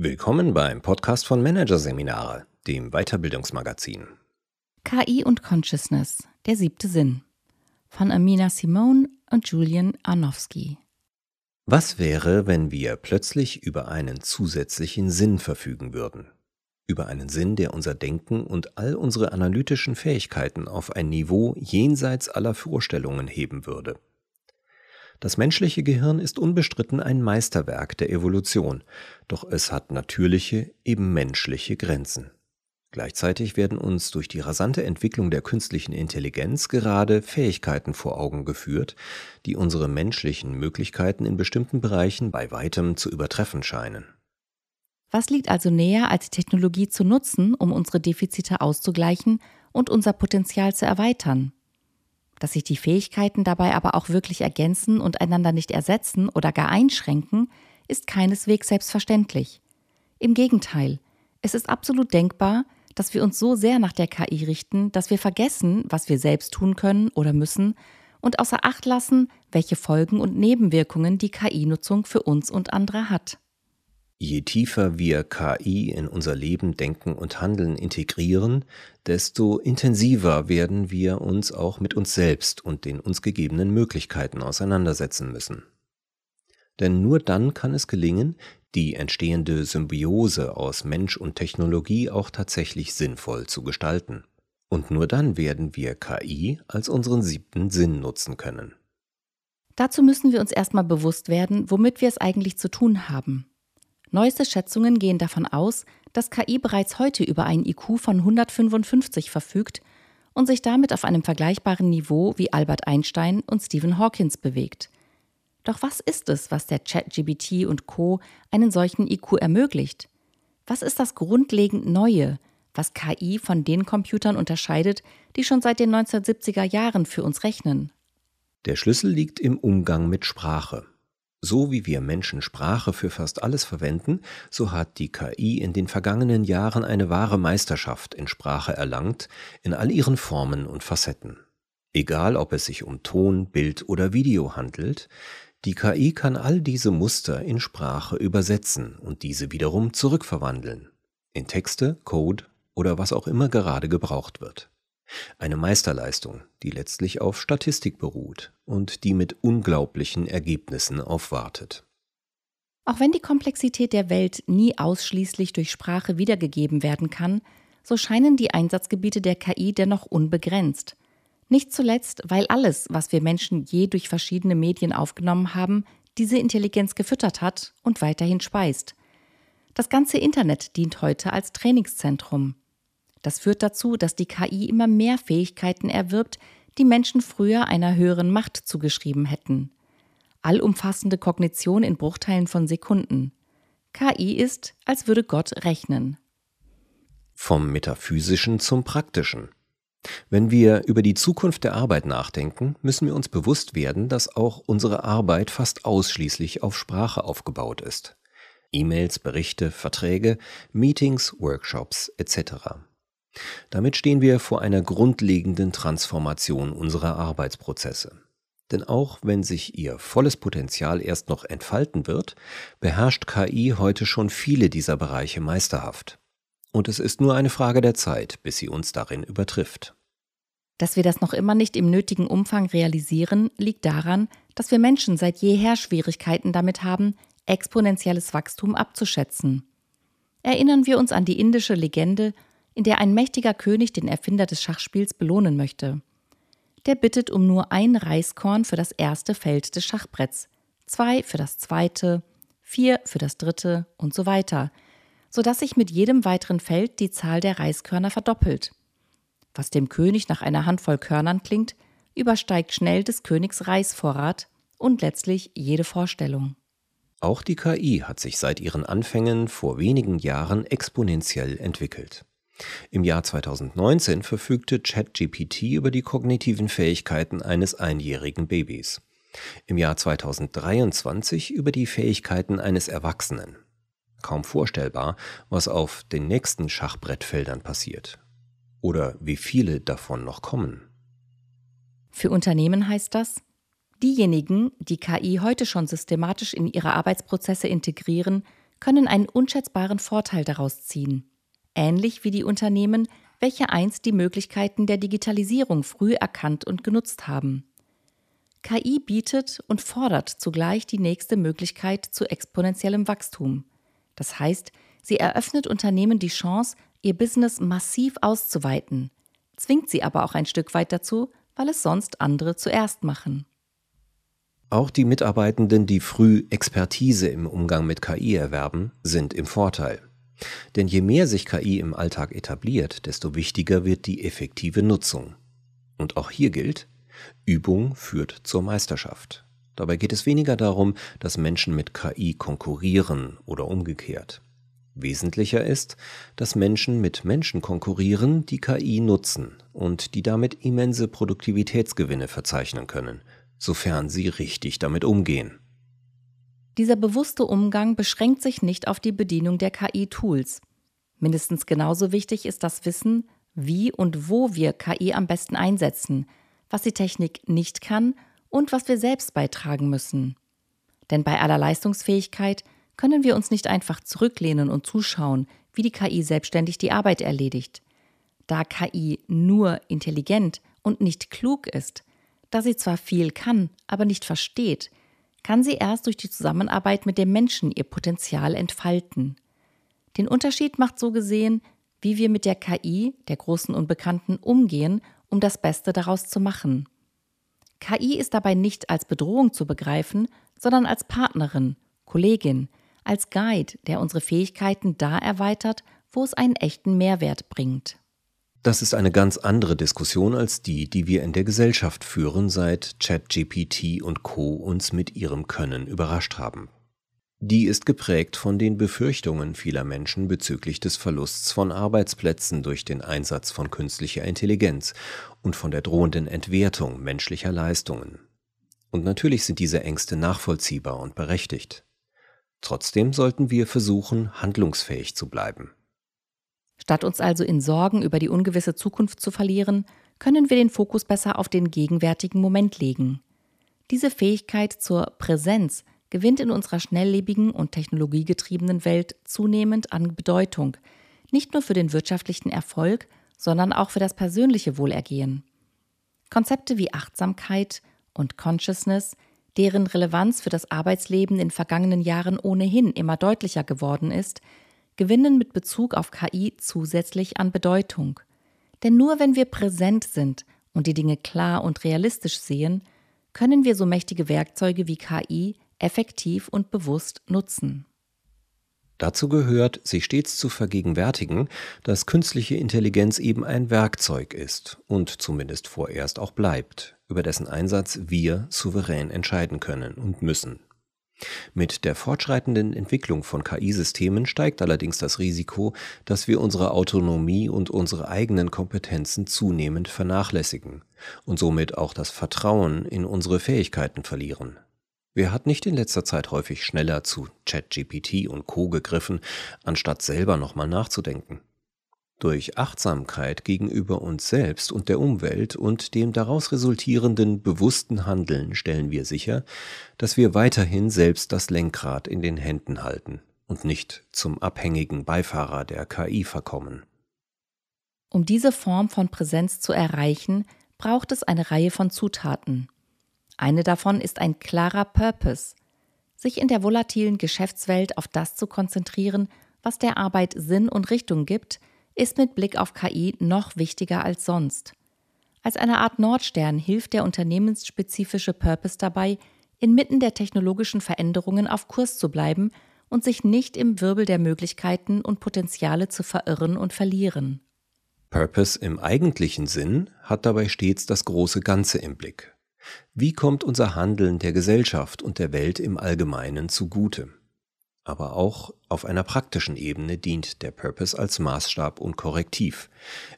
Willkommen beim Podcast von Managerseminare, dem Weiterbildungsmagazin. KI und Consciousness, der siebte Sinn. Von Amina Simone und Julian Arnowski. Was wäre, wenn wir plötzlich über einen zusätzlichen Sinn verfügen würden? Über einen Sinn, der unser Denken und all unsere analytischen Fähigkeiten auf ein Niveau jenseits aller Vorstellungen heben würde. Das menschliche Gehirn ist unbestritten ein Meisterwerk der Evolution, doch es hat natürliche, eben menschliche Grenzen. Gleichzeitig werden uns durch die rasante Entwicklung der künstlichen Intelligenz gerade Fähigkeiten vor Augen geführt, die unsere menschlichen Möglichkeiten in bestimmten Bereichen bei weitem zu übertreffen scheinen. Was liegt also näher, als Technologie zu nutzen, um unsere Defizite auszugleichen und unser Potenzial zu erweitern? Dass sich die Fähigkeiten dabei aber auch wirklich ergänzen und einander nicht ersetzen oder gar einschränken, ist keineswegs selbstverständlich. Im Gegenteil, es ist absolut denkbar, dass wir uns so sehr nach der KI richten, dass wir vergessen, was wir selbst tun können oder müssen und außer Acht lassen, welche Folgen und Nebenwirkungen die KI-Nutzung für uns und andere hat. Je tiefer wir KI in unser Leben, Denken und Handeln integrieren, desto intensiver werden wir uns auch mit uns selbst und den uns gegebenen Möglichkeiten auseinandersetzen müssen. Denn nur dann kann es gelingen, die entstehende Symbiose aus Mensch und Technologie auch tatsächlich sinnvoll zu gestalten. Und nur dann werden wir KI als unseren siebten Sinn nutzen können. Dazu müssen wir uns erstmal bewusst werden, womit wir es eigentlich zu tun haben. Neueste Schätzungen gehen davon aus, dass KI bereits heute über einen IQ von 155 verfügt und sich damit auf einem vergleichbaren Niveau wie Albert Einstein und Stephen Hawkins bewegt. Doch was ist es, was der ChatGBT und Co. einen solchen IQ ermöglicht? Was ist das grundlegend Neue, was KI von den Computern unterscheidet, die schon seit den 1970er Jahren für uns rechnen? Der Schlüssel liegt im Umgang mit Sprache. So wie wir Menschen Sprache für fast alles verwenden, so hat die KI in den vergangenen Jahren eine wahre Meisterschaft in Sprache erlangt, in all ihren Formen und Facetten. Egal ob es sich um Ton, Bild oder Video handelt, die KI kann all diese Muster in Sprache übersetzen und diese wiederum zurückverwandeln. In Texte, Code oder was auch immer gerade gebraucht wird. Eine Meisterleistung, die letztlich auf Statistik beruht und die mit unglaublichen Ergebnissen aufwartet. Auch wenn die Komplexität der Welt nie ausschließlich durch Sprache wiedergegeben werden kann, so scheinen die Einsatzgebiete der KI dennoch unbegrenzt. Nicht zuletzt, weil alles, was wir Menschen je durch verschiedene Medien aufgenommen haben, diese Intelligenz gefüttert hat und weiterhin speist. Das ganze Internet dient heute als Trainingszentrum. Das führt dazu, dass die KI immer mehr Fähigkeiten erwirbt, die Menschen früher einer höheren Macht zugeschrieben hätten. Allumfassende Kognition in Bruchteilen von Sekunden. KI ist, als würde Gott rechnen. Vom Metaphysischen zum Praktischen. Wenn wir über die Zukunft der Arbeit nachdenken, müssen wir uns bewusst werden, dass auch unsere Arbeit fast ausschließlich auf Sprache aufgebaut ist. E-Mails, Berichte, Verträge, Meetings, Workshops etc. Damit stehen wir vor einer grundlegenden Transformation unserer Arbeitsprozesse. Denn auch wenn sich ihr volles Potenzial erst noch entfalten wird, beherrscht KI heute schon viele dieser Bereiche meisterhaft. Und es ist nur eine Frage der Zeit, bis sie uns darin übertrifft. Dass wir das noch immer nicht im nötigen Umfang realisieren, liegt daran, dass wir Menschen seit jeher Schwierigkeiten damit haben, exponentielles Wachstum abzuschätzen. Erinnern wir uns an die indische Legende in der ein mächtiger König den Erfinder des Schachspiels belohnen möchte. Der bittet um nur ein Reiskorn für das erste Feld des Schachbretts, zwei für das zweite, vier für das dritte und so weiter, sodass sich mit jedem weiteren Feld die Zahl der Reiskörner verdoppelt. Was dem König nach einer Handvoll Körnern klingt, übersteigt schnell des Königs Reisvorrat und letztlich jede Vorstellung. Auch die KI hat sich seit ihren Anfängen vor wenigen Jahren exponentiell entwickelt. Im Jahr 2019 verfügte ChatGPT über die kognitiven Fähigkeiten eines einjährigen Babys. Im Jahr 2023 über die Fähigkeiten eines Erwachsenen. Kaum vorstellbar, was auf den nächsten Schachbrettfeldern passiert. Oder wie viele davon noch kommen. Für Unternehmen heißt das, diejenigen, die KI heute schon systematisch in ihre Arbeitsprozesse integrieren, können einen unschätzbaren Vorteil daraus ziehen. Ähnlich wie die Unternehmen, welche einst die Möglichkeiten der Digitalisierung früh erkannt und genutzt haben. KI bietet und fordert zugleich die nächste Möglichkeit zu exponentiellem Wachstum. Das heißt, sie eröffnet Unternehmen die Chance, ihr Business massiv auszuweiten, zwingt sie aber auch ein Stück weit dazu, weil es sonst andere zuerst machen. Auch die Mitarbeitenden, die früh Expertise im Umgang mit KI erwerben, sind im Vorteil. Denn je mehr sich KI im Alltag etabliert, desto wichtiger wird die effektive Nutzung. Und auch hier gilt, Übung führt zur Meisterschaft. Dabei geht es weniger darum, dass Menschen mit KI konkurrieren oder umgekehrt. Wesentlicher ist, dass Menschen mit Menschen konkurrieren, die KI nutzen und die damit immense Produktivitätsgewinne verzeichnen können, sofern sie richtig damit umgehen. Dieser bewusste Umgang beschränkt sich nicht auf die Bedienung der KI-Tools. Mindestens genauso wichtig ist das Wissen, wie und wo wir KI am besten einsetzen, was die Technik nicht kann und was wir selbst beitragen müssen. Denn bei aller Leistungsfähigkeit können wir uns nicht einfach zurücklehnen und zuschauen, wie die KI selbstständig die Arbeit erledigt. Da KI nur intelligent und nicht klug ist, da sie zwar viel kann, aber nicht versteht, kann sie erst durch die Zusammenarbeit mit dem Menschen ihr Potenzial entfalten. Den Unterschied macht so gesehen, wie wir mit der KI, der großen Unbekannten, umgehen, um das Beste daraus zu machen. KI ist dabei nicht als Bedrohung zu begreifen, sondern als Partnerin, Kollegin, als Guide, der unsere Fähigkeiten da erweitert, wo es einen echten Mehrwert bringt. Das ist eine ganz andere Diskussion als die, die wir in der Gesellschaft führen, seit ChatGPT und Co uns mit ihrem Können überrascht haben. Die ist geprägt von den Befürchtungen vieler Menschen bezüglich des Verlusts von Arbeitsplätzen durch den Einsatz von künstlicher Intelligenz und von der drohenden Entwertung menschlicher Leistungen. Und natürlich sind diese Ängste nachvollziehbar und berechtigt. Trotzdem sollten wir versuchen, handlungsfähig zu bleiben. Statt uns also in Sorgen über die ungewisse Zukunft zu verlieren, können wir den Fokus besser auf den gegenwärtigen Moment legen. Diese Fähigkeit zur Präsenz gewinnt in unserer schnelllebigen und technologiegetriebenen Welt zunehmend an Bedeutung, nicht nur für den wirtschaftlichen Erfolg, sondern auch für das persönliche Wohlergehen. Konzepte wie Achtsamkeit und Consciousness, deren Relevanz für das Arbeitsleben in vergangenen Jahren ohnehin immer deutlicher geworden ist, gewinnen mit Bezug auf KI zusätzlich an Bedeutung. Denn nur wenn wir präsent sind und die Dinge klar und realistisch sehen, können wir so mächtige Werkzeuge wie KI effektiv und bewusst nutzen. Dazu gehört, sich stets zu vergegenwärtigen, dass künstliche Intelligenz eben ein Werkzeug ist und zumindest vorerst auch bleibt, über dessen Einsatz wir souverän entscheiden können und müssen. Mit der fortschreitenden Entwicklung von KI-Systemen steigt allerdings das Risiko, dass wir unsere Autonomie und unsere eigenen Kompetenzen zunehmend vernachlässigen und somit auch das Vertrauen in unsere Fähigkeiten verlieren. Wer hat nicht in letzter Zeit häufig schneller zu ChatGPT und Co gegriffen, anstatt selber nochmal nachzudenken? Durch Achtsamkeit gegenüber uns selbst und der Umwelt und dem daraus resultierenden bewussten Handeln stellen wir sicher, dass wir weiterhin selbst das Lenkrad in den Händen halten und nicht zum abhängigen Beifahrer der KI verkommen. Um diese Form von Präsenz zu erreichen, braucht es eine Reihe von Zutaten. Eine davon ist ein klarer Purpose, sich in der volatilen Geschäftswelt auf das zu konzentrieren, was der Arbeit Sinn und Richtung gibt, ist mit Blick auf KI noch wichtiger als sonst. Als eine Art Nordstern hilft der unternehmensspezifische Purpose dabei, inmitten der technologischen Veränderungen auf Kurs zu bleiben und sich nicht im Wirbel der Möglichkeiten und Potenziale zu verirren und verlieren. Purpose im eigentlichen Sinn hat dabei stets das große Ganze im Blick. Wie kommt unser Handeln der Gesellschaft und der Welt im Allgemeinen zugute? Aber auch auf einer praktischen Ebene dient der Purpose als Maßstab und Korrektiv,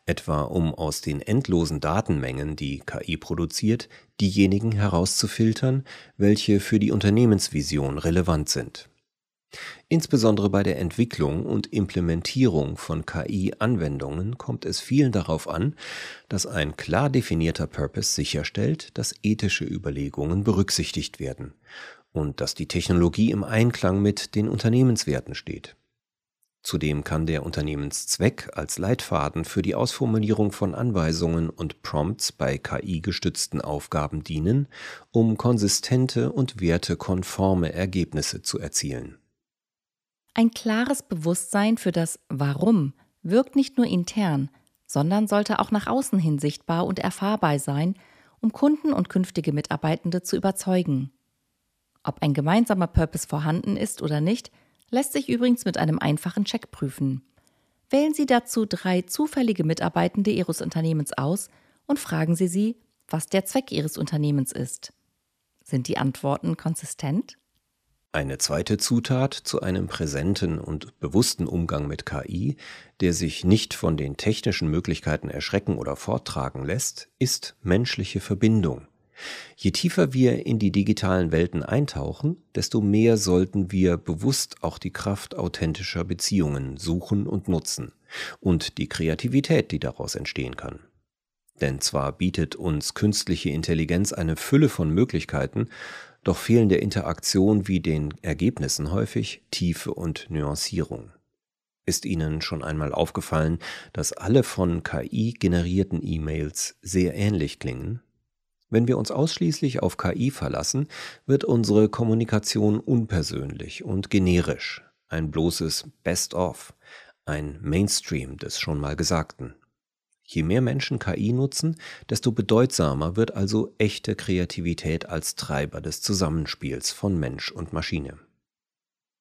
etwa um aus den endlosen Datenmengen, die KI produziert, diejenigen herauszufiltern, welche für die Unternehmensvision relevant sind. Insbesondere bei der Entwicklung und Implementierung von KI-Anwendungen kommt es vielen darauf an, dass ein klar definierter Purpose sicherstellt, dass ethische Überlegungen berücksichtigt werden und dass die Technologie im Einklang mit den Unternehmenswerten steht. Zudem kann der Unternehmenszweck als Leitfaden für die Ausformulierung von Anweisungen und Prompts bei KI-gestützten Aufgaben dienen, um konsistente und wertekonforme Ergebnisse zu erzielen. Ein klares Bewusstsein für das Warum wirkt nicht nur intern, sondern sollte auch nach außen hin sichtbar und erfahrbar sein, um Kunden und künftige Mitarbeitende zu überzeugen. Ob ein gemeinsamer Purpose vorhanden ist oder nicht, lässt sich übrigens mit einem einfachen Check prüfen. Wählen Sie dazu drei zufällige Mitarbeitende Ihres Unternehmens aus und fragen Sie sie, was der Zweck Ihres Unternehmens ist. Sind die Antworten konsistent? Eine zweite Zutat zu einem präsenten und bewussten Umgang mit KI, der sich nicht von den technischen Möglichkeiten erschrecken oder forttragen lässt, ist menschliche Verbindung. Je tiefer wir in die digitalen Welten eintauchen, desto mehr sollten wir bewusst auch die Kraft authentischer Beziehungen suchen und nutzen und die Kreativität, die daraus entstehen kann. Denn zwar bietet uns künstliche Intelligenz eine Fülle von Möglichkeiten, doch fehlen der Interaktion wie den Ergebnissen häufig Tiefe und Nuancierung. Ist Ihnen schon einmal aufgefallen, dass alle von KI generierten E-Mails sehr ähnlich klingen? Wenn wir uns ausschließlich auf KI verlassen, wird unsere Kommunikation unpersönlich und generisch, ein bloßes Best-of, ein Mainstream des schon mal Gesagten. Je mehr Menschen KI nutzen, desto bedeutsamer wird also echte Kreativität als Treiber des Zusammenspiels von Mensch und Maschine.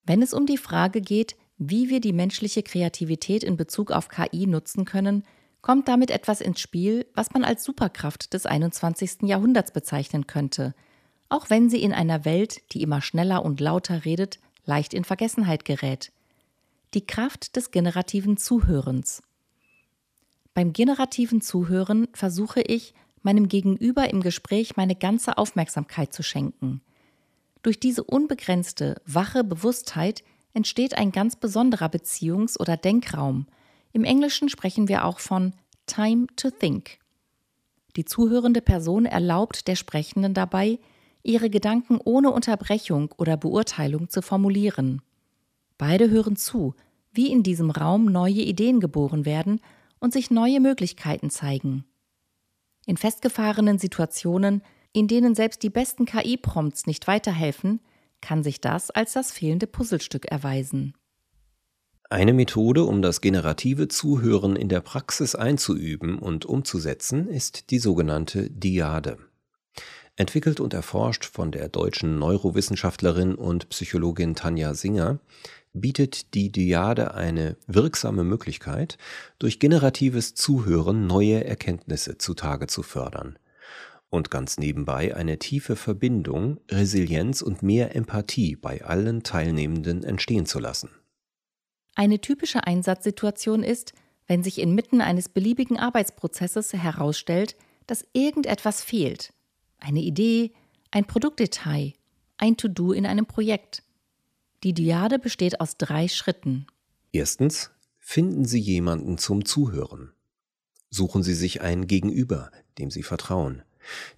Wenn es um die Frage geht, wie wir die menschliche Kreativität in Bezug auf KI nutzen können, kommt damit etwas ins Spiel, was man als Superkraft des 21. Jahrhunderts bezeichnen könnte, auch wenn sie in einer Welt, die immer schneller und lauter redet, leicht in Vergessenheit gerät. Die Kraft des generativen Zuhörens. Beim generativen Zuhören versuche ich, meinem Gegenüber im Gespräch meine ganze Aufmerksamkeit zu schenken. Durch diese unbegrenzte, wache Bewusstheit entsteht ein ganz besonderer Beziehungs- oder Denkraum. Im Englischen sprechen wir auch von Time to Think. Die zuhörende Person erlaubt der Sprechenden dabei, ihre Gedanken ohne Unterbrechung oder Beurteilung zu formulieren. Beide hören zu, wie in diesem Raum neue Ideen geboren werden und sich neue Möglichkeiten zeigen. In festgefahrenen Situationen, in denen selbst die besten KI-Prompts nicht weiterhelfen, kann sich das als das fehlende Puzzlestück erweisen. Eine Methode, um das generative Zuhören in der Praxis einzuüben und umzusetzen, ist die sogenannte Diade. Entwickelt und erforscht von der deutschen Neurowissenschaftlerin und Psychologin Tanja Singer, bietet die Dyade eine wirksame Möglichkeit, durch generatives Zuhören neue Erkenntnisse zutage zu fördern und ganz nebenbei eine tiefe Verbindung, Resilienz und mehr Empathie bei allen Teilnehmenden entstehen zu lassen. Eine typische Einsatzsituation ist, wenn sich inmitten eines beliebigen Arbeitsprozesses herausstellt, dass irgendetwas fehlt. Eine Idee, ein Produktdetail, ein To-Do in einem Projekt. Die Dyade besteht aus drei Schritten. Erstens, finden Sie jemanden zum Zuhören. Suchen Sie sich einen Gegenüber, dem Sie vertrauen.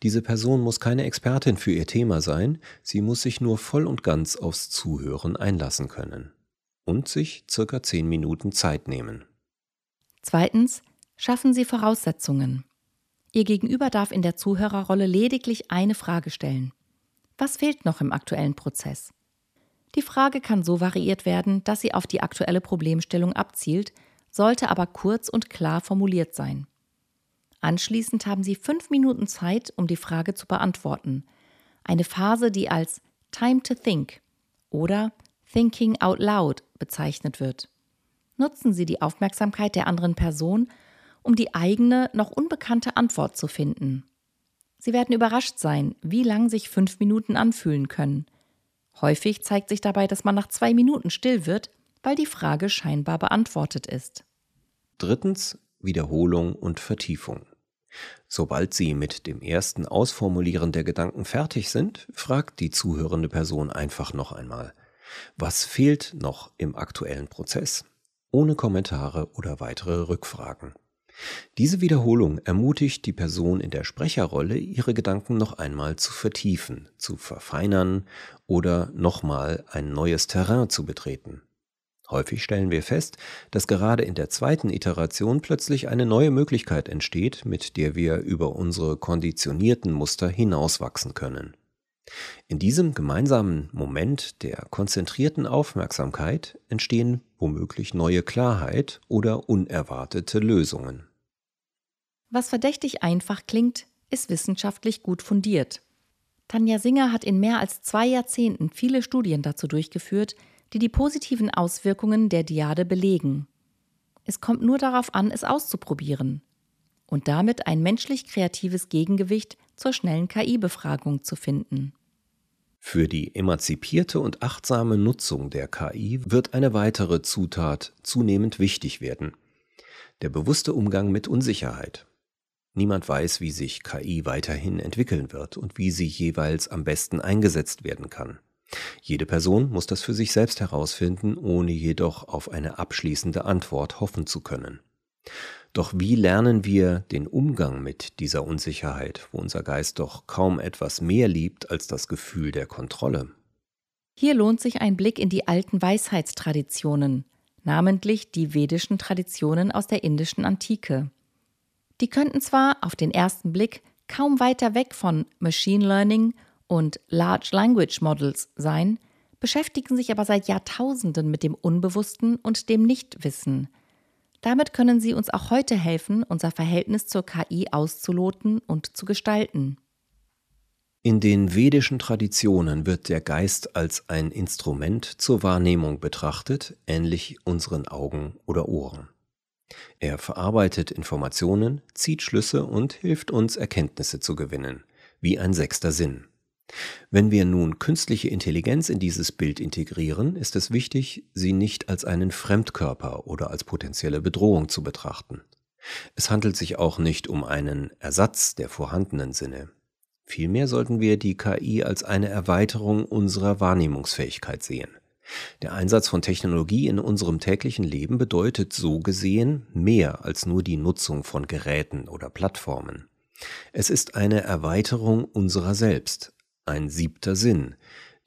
Diese Person muss keine Expertin für ihr Thema sein, sie muss sich nur voll und ganz aufs Zuhören einlassen können. Und sich circa zehn Minuten Zeit nehmen. Zweitens, schaffen Sie Voraussetzungen. Ihr Gegenüber darf in der Zuhörerrolle lediglich eine Frage stellen. Was fehlt noch im aktuellen Prozess? Die Frage kann so variiert werden, dass sie auf die aktuelle Problemstellung abzielt, sollte aber kurz und klar formuliert sein. Anschließend haben Sie fünf Minuten Zeit, um die Frage zu beantworten. Eine Phase, die als Time to Think oder Thinking Out Loud bezeichnet wird. Nutzen Sie die Aufmerksamkeit der anderen Person, um die eigene, noch unbekannte Antwort zu finden. Sie werden überrascht sein, wie lang sich fünf Minuten anfühlen können. Häufig zeigt sich dabei, dass man nach zwei Minuten still wird, weil die Frage scheinbar beantwortet ist. Drittens Wiederholung und Vertiefung. Sobald Sie mit dem ersten Ausformulieren der Gedanken fertig sind, fragt die zuhörende Person einfach noch einmal, was fehlt noch im aktuellen Prozess? Ohne Kommentare oder weitere Rückfragen. Diese Wiederholung ermutigt die Person in der Sprecherrolle, ihre Gedanken noch einmal zu vertiefen, zu verfeinern oder nochmal ein neues Terrain zu betreten. Häufig stellen wir fest, dass gerade in der zweiten Iteration plötzlich eine neue Möglichkeit entsteht, mit der wir über unsere konditionierten Muster hinauswachsen können. In diesem gemeinsamen Moment der konzentrierten Aufmerksamkeit entstehen womöglich neue Klarheit oder unerwartete Lösungen. Was verdächtig einfach klingt, ist wissenschaftlich gut fundiert. Tanja Singer hat in mehr als zwei Jahrzehnten viele Studien dazu durchgeführt, die die positiven Auswirkungen der Diade belegen. Es kommt nur darauf an, es auszuprobieren und damit ein menschlich kreatives Gegengewicht zur schnellen KI-Befragung zu finden. Für die emanzipierte und achtsame Nutzung der KI wird eine weitere Zutat zunehmend wichtig werden. Der bewusste Umgang mit Unsicherheit. Niemand weiß, wie sich KI weiterhin entwickeln wird und wie sie jeweils am besten eingesetzt werden kann. Jede Person muss das für sich selbst herausfinden, ohne jedoch auf eine abschließende Antwort hoffen zu können. Doch wie lernen wir den Umgang mit dieser Unsicherheit, wo unser Geist doch kaum etwas mehr liebt als das Gefühl der Kontrolle? Hier lohnt sich ein Blick in die alten Weisheitstraditionen, namentlich die vedischen Traditionen aus der indischen Antike. Die könnten zwar auf den ersten Blick kaum weiter weg von Machine Learning und Large Language Models sein, beschäftigen sich aber seit Jahrtausenden mit dem Unbewussten und dem Nichtwissen – damit können sie uns auch heute helfen, unser Verhältnis zur KI auszuloten und zu gestalten. In den vedischen Traditionen wird der Geist als ein Instrument zur Wahrnehmung betrachtet, ähnlich unseren Augen oder Ohren. Er verarbeitet Informationen, zieht Schlüsse und hilft uns Erkenntnisse zu gewinnen, wie ein sechster Sinn. Wenn wir nun künstliche Intelligenz in dieses Bild integrieren, ist es wichtig, sie nicht als einen Fremdkörper oder als potenzielle Bedrohung zu betrachten. Es handelt sich auch nicht um einen Ersatz der vorhandenen Sinne. Vielmehr sollten wir die KI als eine Erweiterung unserer Wahrnehmungsfähigkeit sehen. Der Einsatz von Technologie in unserem täglichen Leben bedeutet so gesehen mehr als nur die Nutzung von Geräten oder Plattformen. Es ist eine Erweiterung unserer selbst, ein siebter Sinn,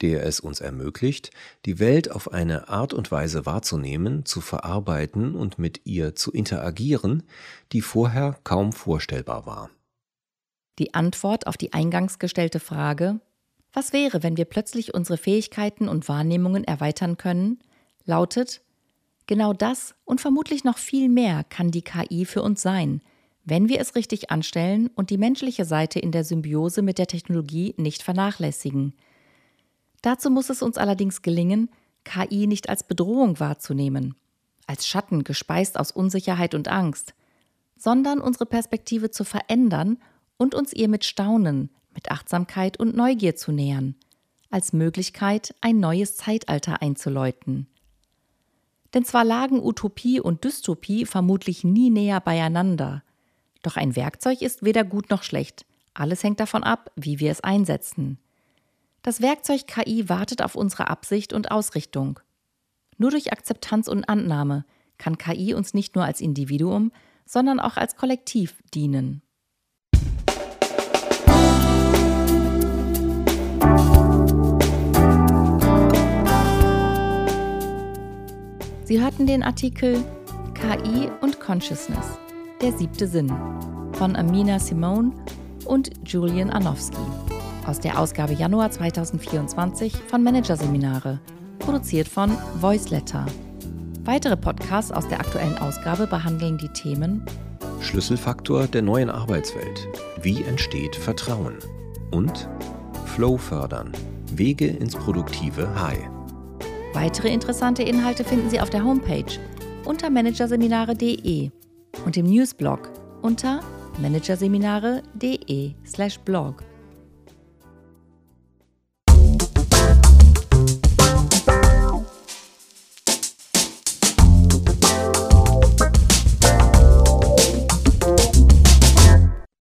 der es uns ermöglicht, die Welt auf eine Art und Weise wahrzunehmen, zu verarbeiten und mit ihr zu interagieren, die vorher kaum vorstellbar war. Die Antwort auf die eingangs gestellte Frage, was wäre, wenn wir plötzlich unsere Fähigkeiten und Wahrnehmungen erweitern können, lautet, genau das und vermutlich noch viel mehr kann die KI für uns sein – wenn wir es richtig anstellen und die menschliche Seite in der Symbiose mit der Technologie nicht vernachlässigen. Dazu muss es uns allerdings gelingen, KI nicht als Bedrohung wahrzunehmen, als Schatten gespeist aus Unsicherheit und Angst, sondern unsere Perspektive zu verändern und uns ihr mit Staunen, mit Achtsamkeit und Neugier zu nähern, als Möglichkeit, ein neues Zeitalter einzuläuten. Denn zwar lagen Utopie und Dystopie vermutlich nie näher beieinander, doch ein Werkzeug ist weder gut noch schlecht. Alles hängt davon ab, wie wir es einsetzen. Das Werkzeug KI wartet auf unsere Absicht und Ausrichtung. Nur durch Akzeptanz und Annahme kann KI uns nicht nur als Individuum, sondern auch als Kollektiv dienen. Sie hörten den Artikel KI und Consciousness der siebte Sinn von Amina Simone und Julian Arnowski aus der Ausgabe Januar 2024 von Managerseminare, produziert von Voiceletter. Weitere Podcasts aus der aktuellen Ausgabe behandeln die Themen Schlüsselfaktor der neuen Arbeitswelt. Wie entsteht Vertrauen? Und Flow fördern. Wege ins produktive High. Weitere interessante Inhalte finden Sie auf der Homepage unter managerseminare.de und im Newsblog unter managerseminare.de/blog.